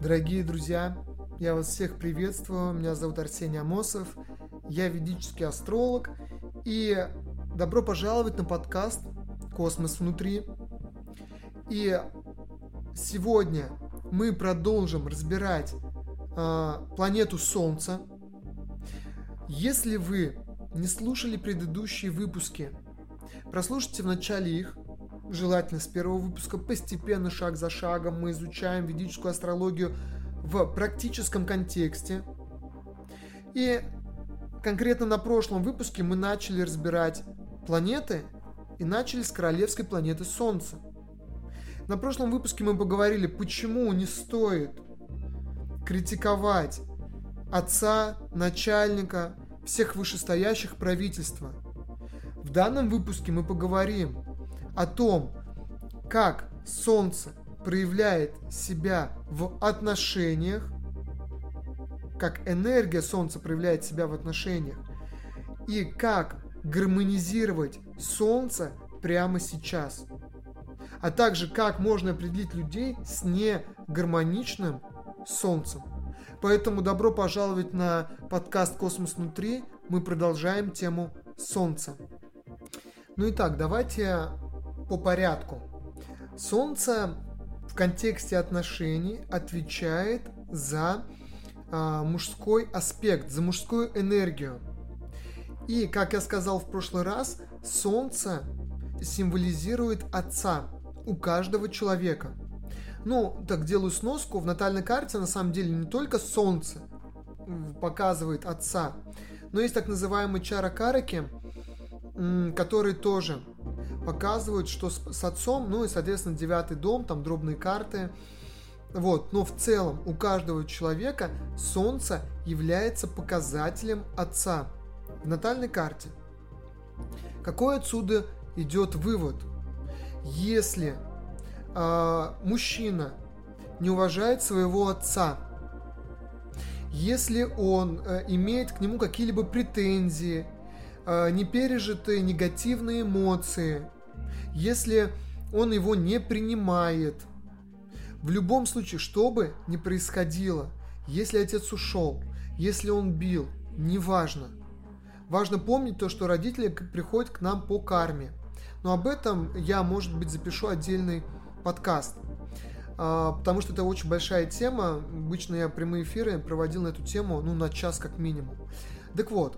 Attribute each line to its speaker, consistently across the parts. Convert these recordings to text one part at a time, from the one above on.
Speaker 1: Дорогие друзья, я вас всех приветствую. Меня зовут Арсений Амосов. Я ведический астролог. И добро пожаловать на подкаст «Космос внутри». И сегодня мы продолжим разбирать э, планету Солнца. Если вы не слушали предыдущие выпуски, прослушайте в начале их, желательно с первого выпуска, постепенно, шаг за шагом, мы изучаем ведическую астрологию в практическом контексте. И конкретно на прошлом выпуске мы начали разбирать планеты и начали с королевской планеты Солнца. На прошлом выпуске мы поговорили, почему не стоит критиковать отца, начальника, всех вышестоящих правительства. В данном выпуске мы поговорим о том, как Солнце проявляет себя в отношениях, как энергия Солнца проявляет себя в отношениях, и как гармонизировать Солнце прямо сейчас. А также как можно определить людей с негармоничным Солнцем. Поэтому добро пожаловать на подкаст «Космос внутри». Мы продолжаем тему Солнца. Ну и так, давайте по порядку. Солнце в контексте отношений отвечает за а, мужской аспект, за мужскую энергию. И, как я сказал в прошлый раз, Солнце символизирует отца у каждого человека. Ну, так делаю сноску. В натальной карте на самом деле не только Солнце показывает отца, но есть так называемые чаракараки, которые тоже показывают, что с, с отцом, ну и, соответственно, девятый дом, там дробные карты. Вот, но в целом у каждого человека Солнце является показателем отца в натальной карте. Какой отсюда идет вывод? Если э, мужчина не уважает своего отца, если он э, имеет к нему какие-либо претензии, э, непережитые негативные эмоции, если он его не принимает. В любом случае, что бы ни происходило, если отец ушел, если он бил, неважно. Важно помнить то, что родители приходят к нам по карме. Но об этом я, может быть, запишу отдельный подкаст. А, потому что это очень большая тема. Обычно я прямые эфиры проводил на эту тему, ну, на час как минимум. Так вот,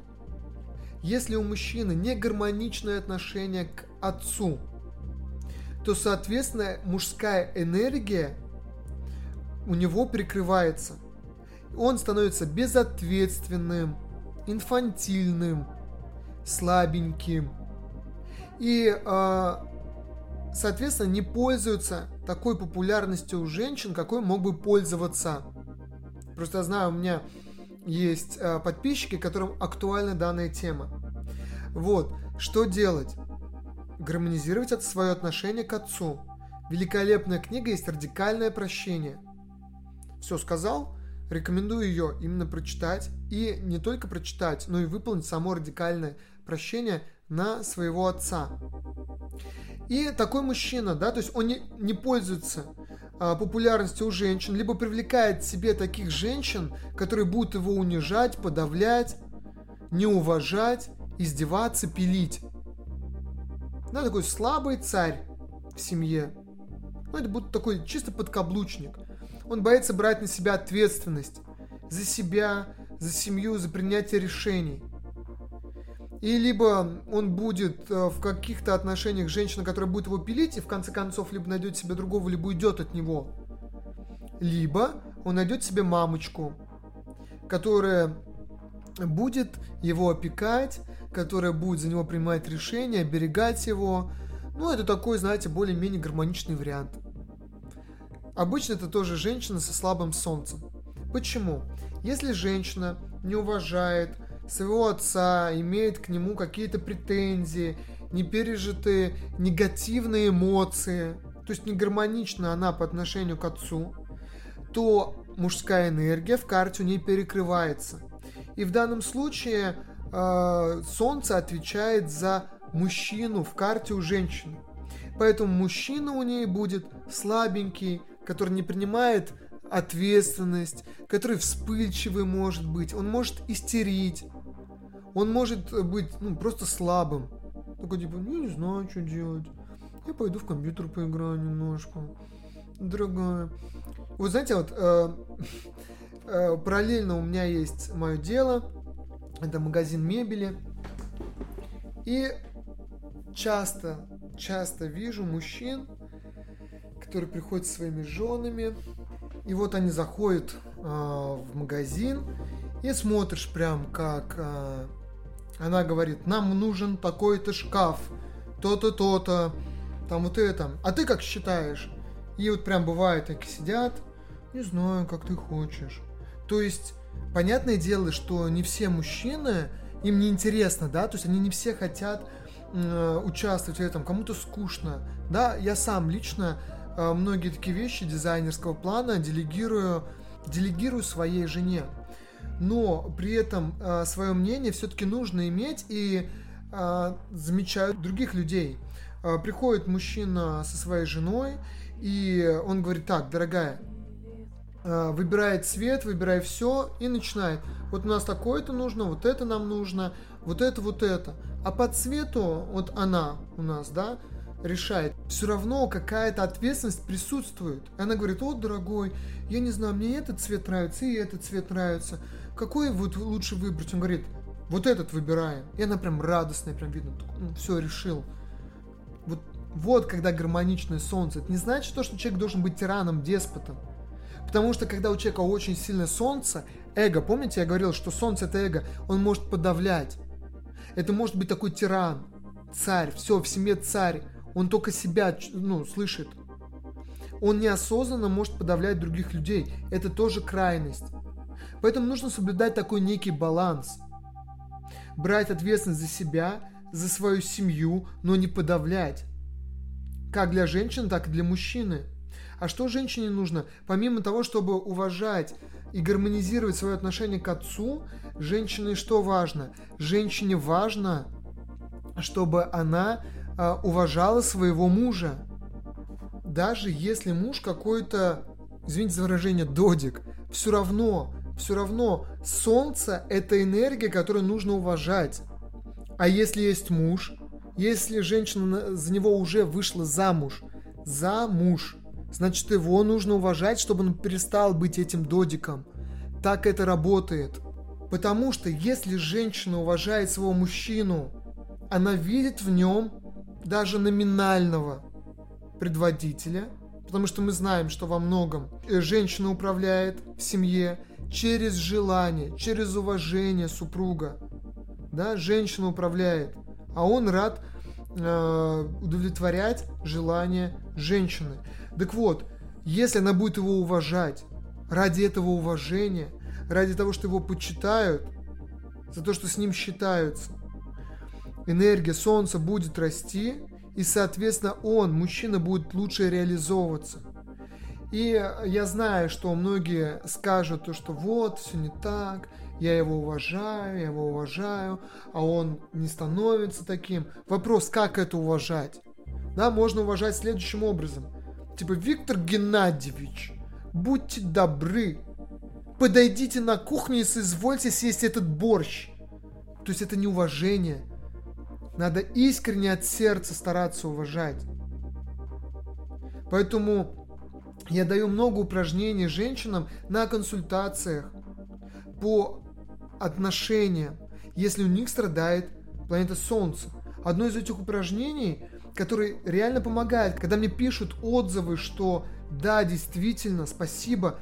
Speaker 1: если у мужчины не гармоничное отношение к отцу, то, соответственно, мужская энергия у него прикрывается. Он становится безответственным, инфантильным, слабеньким. И, а, соответственно, не пользуется такой популярностью у женщин, какой мог бы пользоваться. Просто знаю, у меня есть а, подписчики, которым актуальна данная тема. Вот, что делать? гармонизировать это свое отношение к отцу. Великолепная книга есть «Радикальное прощение». Все сказал? Рекомендую ее именно прочитать. И не только прочитать, но и выполнить само радикальное прощение на своего отца. И такой мужчина, да, то есть он не, не пользуется а, популярностью у женщин, либо привлекает к себе таких женщин, которые будут его унижать, подавлять, не уважать, издеваться, пилить. Да, такой слабый царь в семье. Ну, это будет такой чисто подкаблучник. Он боится брать на себя ответственность за себя, за семью, за принятие решений. И либо он будет э, в каких-то отношениях женщина, которая будет его пилить, и в конце концов либо найдет себе другого, либо уйдет от него. Либо он найдет себе мамочку, которая будет его опекать, которая будет за него принимать решения, оберегать его. Ну, это такой, знаете, более-менее гармоничный вариант. Обычно это тоже женщина со слабым солнцем. Почему? Если женщина не уважает своего отца, имеет к нему какие-то претензии, не пережитые негативные эмоции, то есть не гармонична она по отношению к отцу, то мужская энергия в карте у ней перекрывается. И в данном случае э, Солнце отвечает за мужчину в карте у женщины. Поэтому мужчина у ней будет слабенький, который не принимает ответственность, который вспыльчивый может быть, он может истерить, он может быть ну, просто слабым. Такой типа, ну не знаю, что делать. Я пойду в компьютер поиграю немножко. Дорогая. Вот знаете, вот э, э, параллельно у меня есть мое дело. Это магазин мебели. И часто, часто вижу мужчин, которые приходят со своими женами, и вот они заходят э, в магазин, и смотришь прям, как э, она говорит, нам нужен такой-то шкаф, то-то, то-то, там вот это. А ты как считаешь? И вот прям бывает, так сидят, не знаю, как ты хочешь. То есть, понятное дело, что не все мужчины, им не интересно, да, то есть они не все хотят э, участвовать в этом, кому-то скучно, да, я сам лично э, многие такие вещи дизайнерского плана делегирую, делегирую своей жене, но при этом э, свое мнение все-таки нужно иметь и э, замечают других людей. Э, приходит мужчина со своей женой, и он говорит, так, дорогая, э, выбирает цвет, выбирай все и начинает. Вот у нас такое-то нужно, вот это нам нужно, вот это, вот это. А по цвету, вот она у нас, да, решает. Все равно какая-то ответственность присутствует. Она говорит, вот, дорогой, я не знаю, мне этот цвет нравится, и этот цвет нравится. Какой вот лучше выбрать? Он говорит, вот этот выбираем. И она прям радостная, прям видно, ну, все, решил. Вот, вот когда гармоничное солнце. Это не значит то, что человек должен быть тираном, деспотом. Потому что когда у человека очень сильное солнце, эго, помните, я говорил, что солнце это эго, он может подавлять. Это может быть такой тиран, царь, все, в семье царь. Он только себя, ну, слышит. Он неосознанно может подавлять других людей. Это тоже крайность. Поэтому нужно соблюдать такой некий баланс. Брать ответственность за себя, за свою семью, но не подавлять. Как для женщин, так и для мужчины. А что женщине нужно? Помимо того, чтобы уважать и гармонизировать свое отношение к отцу, женщине что важно? Женщине важно, чтобы она э, уважала своего мужа. Даже если муж какой-то, извините за выражение, додик, все равно, все равно солнце это энергия, которую нужно уважать. А если есть муж, если женщина за него уже вышла замуж, за муж, значит его нужно уважать, чтобы он перестал быть этим додиком. Так это работает. Потому что если женщина уважает своего мужчину, она видит в нем даже номинального предводителя, потому что мы знаем, что во многом э, женщина управляет в семье через желание, через уважение супруга. Да, женщина управляет, а он рад э, удовлетворять желания женщины. Так вот, если она будет его уважать, ради этого уважения, ради того, что его почитают, за то, что с ним считаются, энергия Солнца будет расти, и, соответственно, он, мужчина, будет лучше реализовываться. И я знаю, что многие скажут то, что вот, все не так, я его уважаю, я его уважаю, а он не становится таким. Вопрос, как это уважать? Да, можно уважать следующим образом. Типа, Виктор Геннадьевич, будьте добры, подойдите на кухню и соизвольте съесть этот борщ. То есть это не уважение, надо искренне от сердца стараться уважать. Поэтому я даю много упражнений женщинам на консультациях по отношениям, если у них страдает планета Солнца. Одно из этих упражнений, которое реально помогает, когда мне пишут отзывы, что да, действительно, спасибо,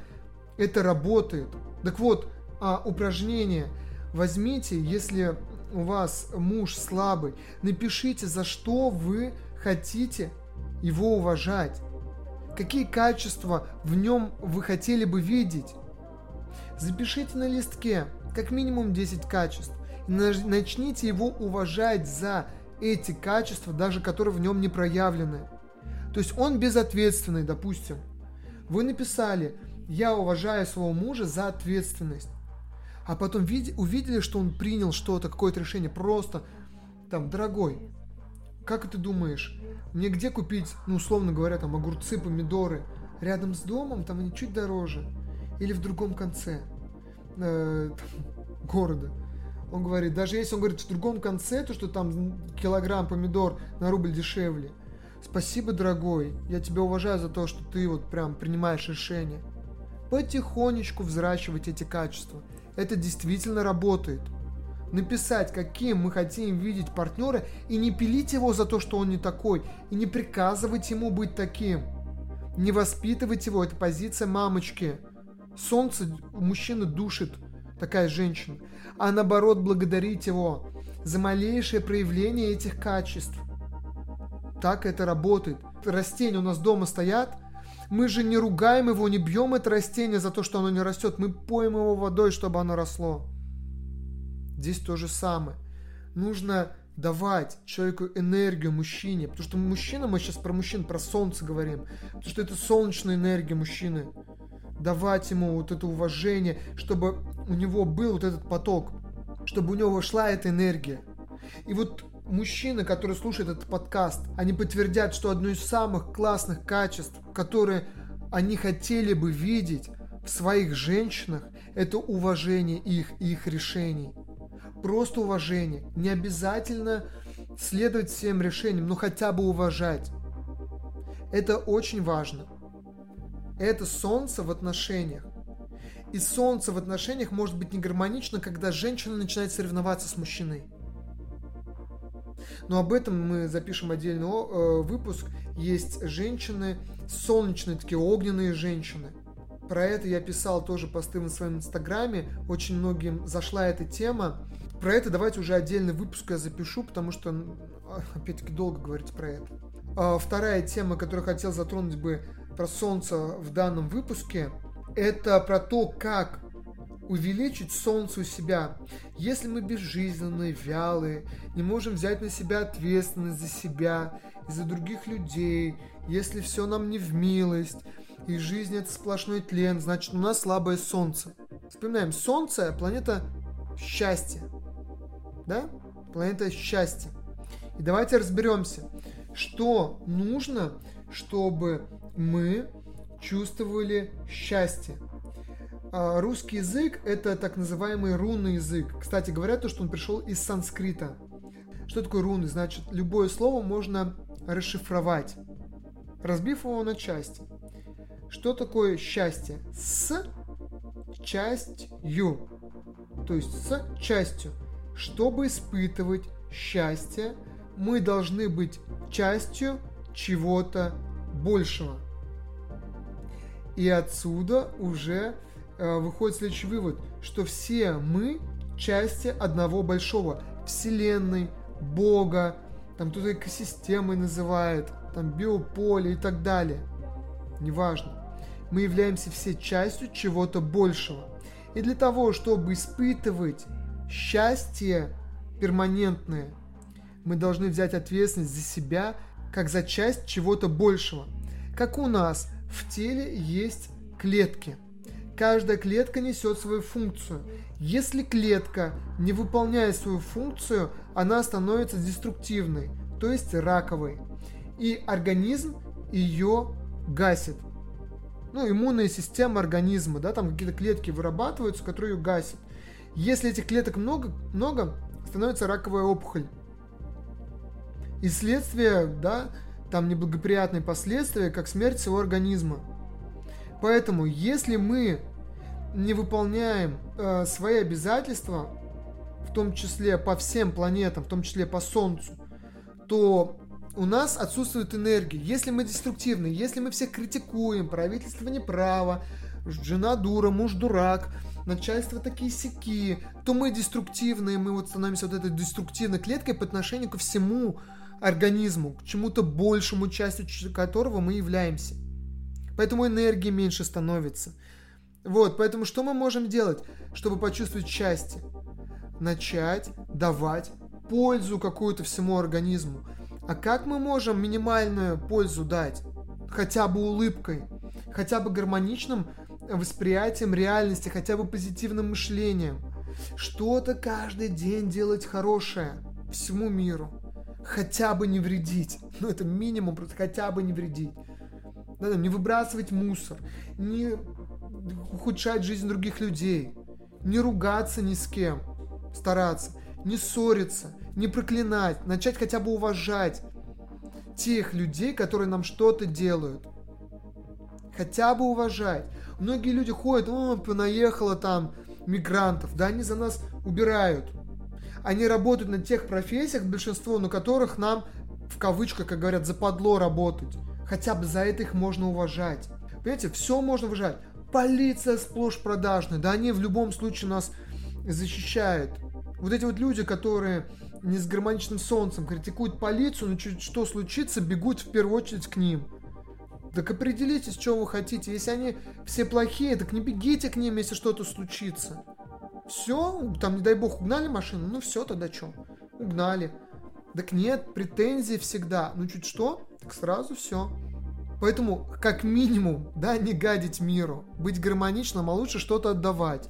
Speaker 1: это работает. Так вот, а, упражнение возьмите, если у вас муж слабый, напишите, за что вы хотите его уважать. Какие качества в нем вы хотели бы видеть? Запишите на листке как минимум 10 качеств. И начните его уважать за эти качества, даже которые в нем не проявлены. То есть он безответственный, допустим. Вы написали, я уважаю своего мужа за ответственность а потом увидели, что он принял что-то, какое-то решение, просто там, дорогой, как ты думаешь, мне где купить, ну, условно говоря, там, огурцы, помидоры? рядом с домом, там они чуть дороже, или в другом конце э, города. Он говорит, даже если он говорит в другом конце, то что там килограмм помидор на рубль дешевле. Спасибо, дорогой, я тебя уважаю за то, что ты вот прям принимаешь решение. Потихонечку взращивать эти качества. Это действительно работает. Написать, каким мы хотим видеть партнера, и не пилить его за то, что он не такой, и не приказывать ему быть таким. Не воспитывать его, это позиция мамочки. Солнце у мужчины душит такая женщина, а наоборот благодарить его за малейшее проявление этих качеств. Так это работает. Растения у нас дома стоят, мы же не ругаем его, не бьем это растение за то, что оно не растет. Мы поем его водой, чтобы оно росло. Здесь то же самое. Нужно давать человеку энергию, мужчине. Потому что мужчина, мы сейчас про мужчин, про солнце говорим. Потому что это солнечная энергия мужчины. Давать ему вот это уважение, чтобы у него был вот этот поток. Чтобы у него шла эта энергия. И вот мужчины, которые слушают этот подкаст, они подтвердят, что одно из самых классных качеств, которые они хотели бы видеть в своих женщинах, это уважение их и их решений. Просто уважение. Не обязательно следовать всем решениям, но хотя бы уважать. Это очень важно. Это солнце в отношениях. И солнце в отношениях может быть не гармонично, когда женщина начинает соревноваться с мужчиной. Но об этом мы запишем отдельный э, выпуск. Есть женщины, солнечные, такие огненные женщины. Про это я писал тоже посты на своем инстаграме. Очень многим зашла эта тема. Про это давайте уже отдельный выпуск я запишу, потому что, опять-таки, долго говорить про это. А вторая тема, которую хотел затронуть бы про Солнце в данном выпуске, это про то, как увеличить солнце у себя. Если мы безжизненные, вялые, не можем взять на себя ответственность за себя и за других людей, если все нам не в милость, и жизнь это сплошной тлен, значит у нас слабое солнце. Вспоминаем, солнце – планета счастья. Да? Планета счастья. И давайте разберемся, что нужно, чтобы мы чувствовали счастье. А, русский язык – это так называемый рунный язык. Кстати, говорят то, что он пришел из санскрита. Что такое руны? Значит, любое слово можно расшифровать, разбив его на части. Что такое счастье? С частью. То есть с частью. Чтобы испытывать счастье, мы должны быть частью чего-то большего. И отсюда уже выходит следующий вывод, что все мы части одного большого, Вселенной, Бога, там кто-то экосистемой называет, там биополе и так далее. Неважно. Мы являемся все частью чего-то большего. И для того, чтобы испытывать счастье перманентное, мы должны взять ответственность за себя, как за часть чего-то большего. Как у нас в теле есть клетки – Каждая клетка несет свою функцию. Если клетка не выполняет свою функцию, она становится деструктивной, то есть раковой. И организм ее гасит. Ну, иммунная система организма, да, там какие-то клетки вырабатываются, которые ее гасят. Если этих клеток много, много становится раковая опухоль. И следствие, да, там неблагоприятные последствия, как смерть всего организма. Поэтому, если мы не выполняем э, свои обязательства, в том числе по всем планетам, в том числе по Солнцу, то у нас отсутствует энергия. Если мы деструктивны, если мы всех критикуем, правительство неправо, жена дура, муж дурак, начальство такие сяки, то мы деструктивные, мы вот становимся вот этой деструктивной клеткой по отношению ко всему организму, к чему-то большему, частью которого мы являемся. Поэтому энергии меньше становится. Вот, поэтому что мы можем делать, чтобы почувствовать счастье? Начать давать пользу какую-то всему организму. А как мы можем минимальную пользу дать? Хотя бы улыбкой, хотя бы гармоничным восприятием реальности, хотя бы позитивным мышлением. Что-то каждый день делать хорошее всему миру. Хотя бы не вредить. Ну, это минимум, просто хотя бы не вредить. Да, не выбрасывать мусор, не ухудшать жизнь других людей, не ругаться ни с кем, стараться, не ссориться, не проклинать, начать хотя бы уважать тех людей, которые нам что-то делают. Хотя бы уважать. Многие люди ходят, о, понаехало там мигрантов, да, они за нас убирают. Они работают на тех профессиях, большинство, на которых нам, в кавычках, как говорят, западло работать. Хотя бы за это их можно уважать. Понимаете, все можно уважать. Полиция сплошь продажная, да, они в любом случае нас защищают. Вот эти вот люди, которые не с гармоничным солнцем критикуют полицию, но чуть что случится, бегут в первую очередь к ним. Так определитесь, что вы хотите. Если они все плохие, так не бегите к ним, если что-то случится. Все, там, не дай бог, угнали машину, ну все, тогда что? Угнали. Так нет, претензии всегда. Ну чуть что, так сразу все. Поэтому, как минимум, да, не гадить миру, быть гармоничным, а лучше что-то отдавать.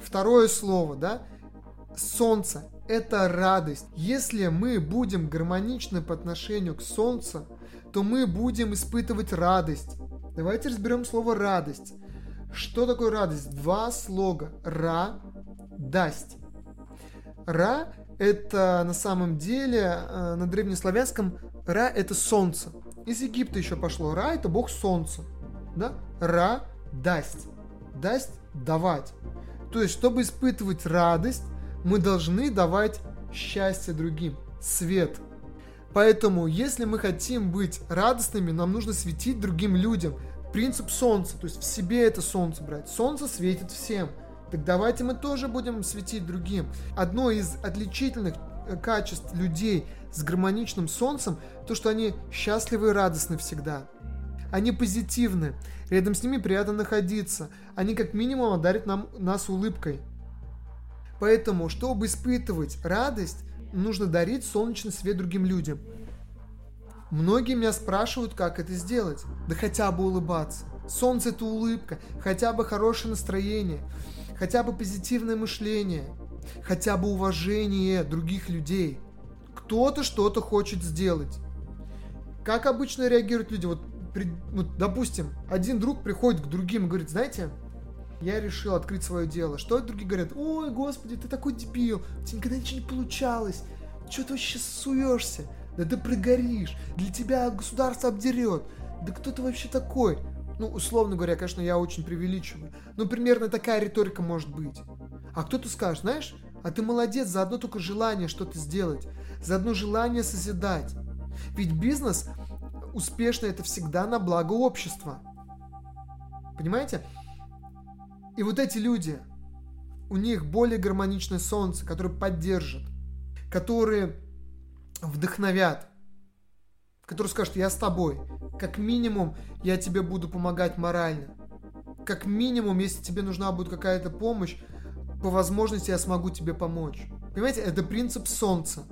Speaker 1: Второе слово, да, солнце – это радость. Если мы будем гармоничны по отношению к солнцу, то мы будем испытывать радость. Давайте разберем слово радость. Что такое радость? Два слога. Ра, дасть. Ра – это на самом деле э, на древнеславянском Ра – это солнце. Из Египта еще пошло. Ра – это бог солнца. Да? Ра – дасть. Дасть – давать. То есть, чтобы испытывать радость, мы должны давать счастье другим, свет. Поэтому, если мы хотим быть радостными, нам нужно светить другим людям. Принцип солнца, то есть в себе это солнце брать. Солнце светит всем. Так давайте мы тоже будем светить другим. Одно из отличительных э, качеств людей с гармоничным солнцем, то, что они счастливы и радостны всегда. Они позитивны, рядом с ними приятно находиться. Они как минимум одарят нам, нас улыбкой. Поэтому, чтобы испытывать радость, нужно дарить солнечный свет другим людям. Многие меня спрашивают, как это сделать. Да хотя бы улыбаться. Солнце это улыбка, хотя бы хорошее настроение, хотя бы позитивное мышление, хотя бы уважение других людей. Кто-то что-то хочет сделать. Как обычно реагируют люди? Вот, при, вот, допустим, один друг приходит к другим и говорит, знаете, я решил открыть свое дело. Что другие говорят? Ой, господи, ты такой дебил, у тебя никогда ничего не получалось. Что ты вообще суешься? Да ты прогоришь, для тебя государство обдерет. Да кто ты вообще такой? Ну, условно говоря, конечно, я очень преувеличиваю. Но примерно такая риторика может быть. А кто-то скажет, знаешь, а ты молодец за одно только желание что-то сделать, за одно желание созидать. Ведь бизнес успешно это всегда на благо общества. Понимаете? И вот эти люди, у них более гармоничное солнце, которое поддержит, которые вдохновят, которые скажут, я с тобой, как минимум я тебе буду помогать морально, как минимум, если тебе нужна будет какая-то помощь, по возможности я смогу тебе помочь. Понимаете, это принцип солнца.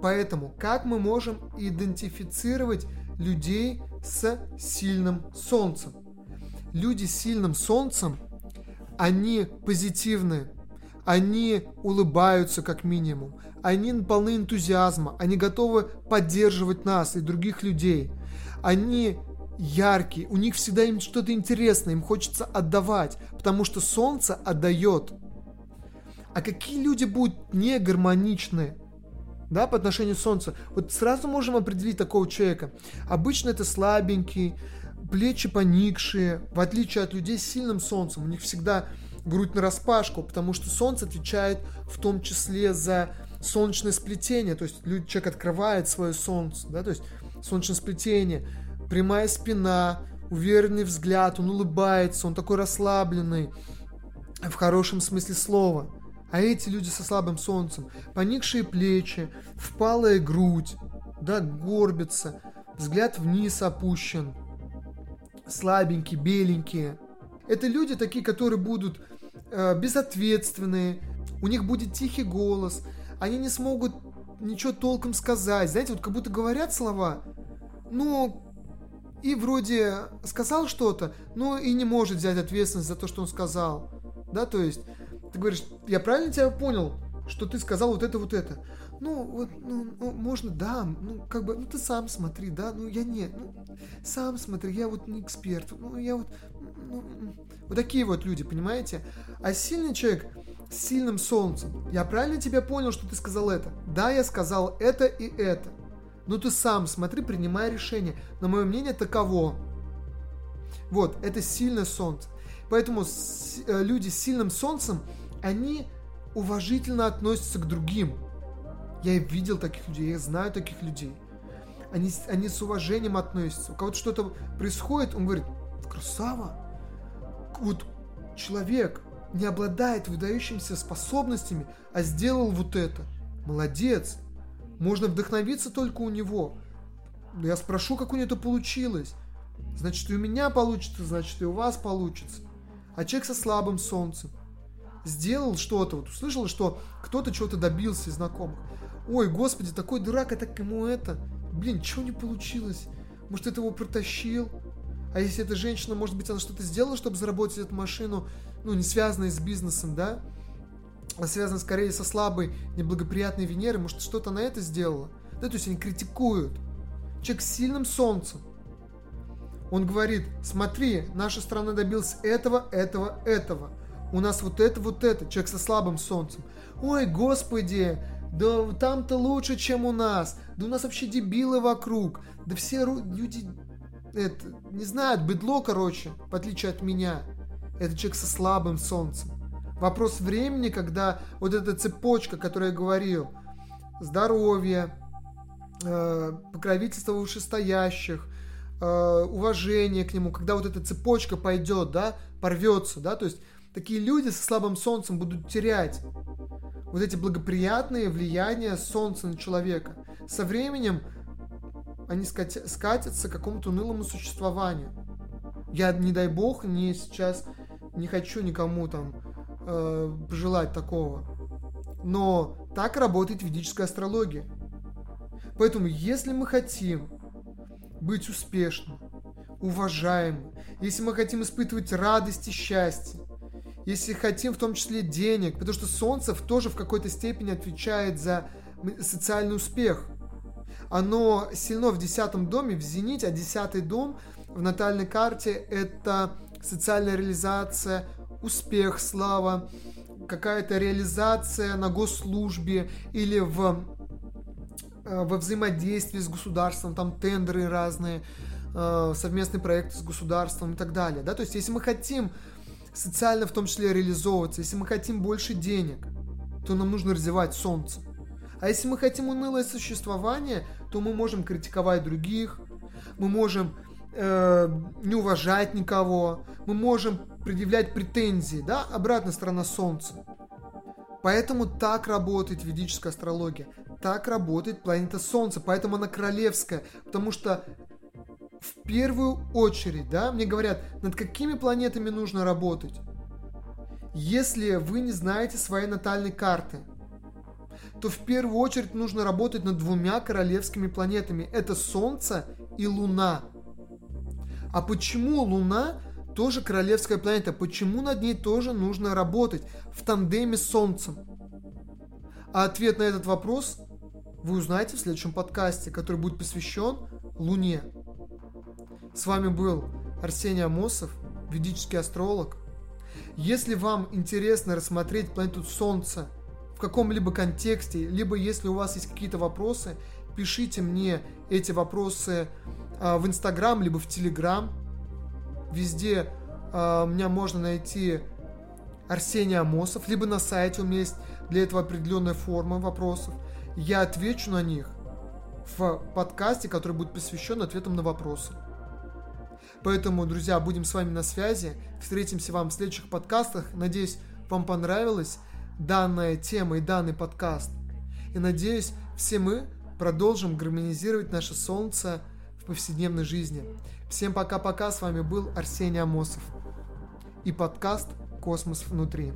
Speaker 1: Поэтому, как мы можем идентифицировать людей с сильным солнцем? Люди с сильным солнцем они позитивны, они улыбаются как минимум, они полны энтузиазма, они готовы поддерживать нас и других людей. Они яркие, у них всегда им что-то интересное, им хочется отдавать, потому что солнце отдает. А какие люди будут не гармоничны, да, по отношению к солнцу? Вот сразу можем определить такого человека. Обычно это слабенький, плечи поникшие, в отличие от людей с сильным солнцем. У них всегда грудь на распашку, потому что солнце отвечает в том числе за солнечное сплетение, то есть человек открывает свое солнце, да, то есть солнечное сплетение, прямая спина, уверенный взгляд, он улыбается, он такой расслабленный, в хорошем смысле слова. А эти люди со слабым солнцем, поникшие плечи, впалая грудь, да, горбятся, взгляд вниз опущен, слабенькие, беленькие. Это люди такие, которые будут э, безответственные, у них будет тихий голос, они не смогут ничего толком сказать. Знаете, вот как будто говорят слова, ну, и вроде сказал что-то, но и не может взять ответственность за то, что он сказал. Да, то есть, ты говоришь, я правильно тебя понял, что ты сказал вот это, вот это. ну, вот, ну, ну, можно, да, ну, как бы, ну, ты сам смотри, да, ну, я не, ну, сам смотри, я вот не эксперт, ну, я вот, ну, вот такие вот люди, понимаете? А сильный человек с сильным солнцем, я правильно тебя понял, что ты сказал это? Да, я сказал это и это. Ну, ты сам смотри, принимай решение. Но мое мнение таково. Вот, это сильное солнце. Поэтому с, э, люди с сильным солнцем, они уважительно относятся к другим. Я видел таких людей, я знаю таких людей. Они, они с уважением относятся. У кого-то что-то происходит, он говорит, красава. Вот человек не обладает выдающимися способностями, а сделал вот это. Молодец. Можно вдохновиться только у него. Я спрошу, как у него это получилось. Значит, и у меня получится, значит, и у вас получится. А человек со слабым солнцем сделал что-то, вот услышал, что кто-то чего-то добился из знакомых. Ой, господи, такой дурак, а так ему это. Блин, чего не получилось? Может, это его протащил? А если эта женщина, может быть, она что-то сделала, чтобы заработать эту машину, ну, не связанной с бизнесом, да? А связанной скорее со слабой, неблагоприятной Венерой, может, что-то на это сделала? Да, то есть они критикуют. Человек с сильным солнцем. Он говорит, смотри, наша страна добилась этого, этого, этого. У нас вот это, вот это. Человек со слабым солнцем. Ой, господи, да там-то лучше, чем у нас. Да у нас вообще дебилы вокруг. Да все люди это, не знают, быдло, короче, в отличие от меня. Это человек со слабым солнцем. Вопрос времени, когда вот эта цепочка, которую я говорил, здоровье, э, покровительство вышестоящих, э, уважение к нему, когда вот эта цепочка пойдет, да, порвется, да, то есть такие люди со слабым солнцем будут терять вот эти благоприятные влияния солнца на человека. Со временем они скатятся к какому-то унылому существованию. Я, не дай бог, не сейчас не хочу никому там э, пожелать такого. Но так работает ведическая астрология. Поэтому, если мы хотим быть успешным, уважаемым, если мы хотим испытывать радость и счастье, если хотим в том числе денег, потому что Солнце тоже в какой-то степени отвечает за социальный успех. Оно сильно в десятом доме, в зените, а десятый дом в натальной карте это социальная реализация, успех, слава, какая-то реализация на госслужбе или в, э, во взаимодействии с государством, там тендеры разные, э, совместные проекты с государством и так далее. Да? То есть, если мы хотим социально в том числе реализовываться, если мы хотим больше денег, то нам нужно развивать солнце. А если мы хотим унылое существование, то мы можем критиковать других, мы можем э, не уважать никого, мы можем предъявлять претензии, да, обратная сторона Солнца. Поэтому так работает ведическая астрология, так работает планета Солнца, поэтому она королевская, потому что в первую очередь, да, мне говорят, над какими планетами нужно работать. Если вы не знаете своей натальной карты, то в первую очередь нужно работать над двумя королевскими планетами. Это Солнце и Луна. А почему Луна тоже королевская планета? Почему над ней тоже нужно работать в тандеме с Солнцем? А ответ на этот вопрос вы узнаете в следующем подкасте, который будет посвящен Луне. С вами был Арсений Амосов, ведический астролог. Если вам интересно рассмотреть планету Солнца в каком-либо контексте, либо если у вас есть какие-то вопросы, пишите мне эти вопросы а, в Инстаграм, либо в Телеграм. Везде а, меня можно найти Арсений Амосов, либо на сайте у меня есть для этого определенная форма вопросов. Я отвечу на них в подкасте, который будет посвящен ответам на вопросы. Поэтому, друзья, будем с вами на связи. Встретимся вам в следующих подкастах. Надеюсь, вам понравилась данная тема и данный подкаст. И надеюсь, все мы продолжим гармонизировать наше солнце в повседневной жизни. Всем пока-пока, с вами был Арсений Амосов и подкаст «Космос внутри».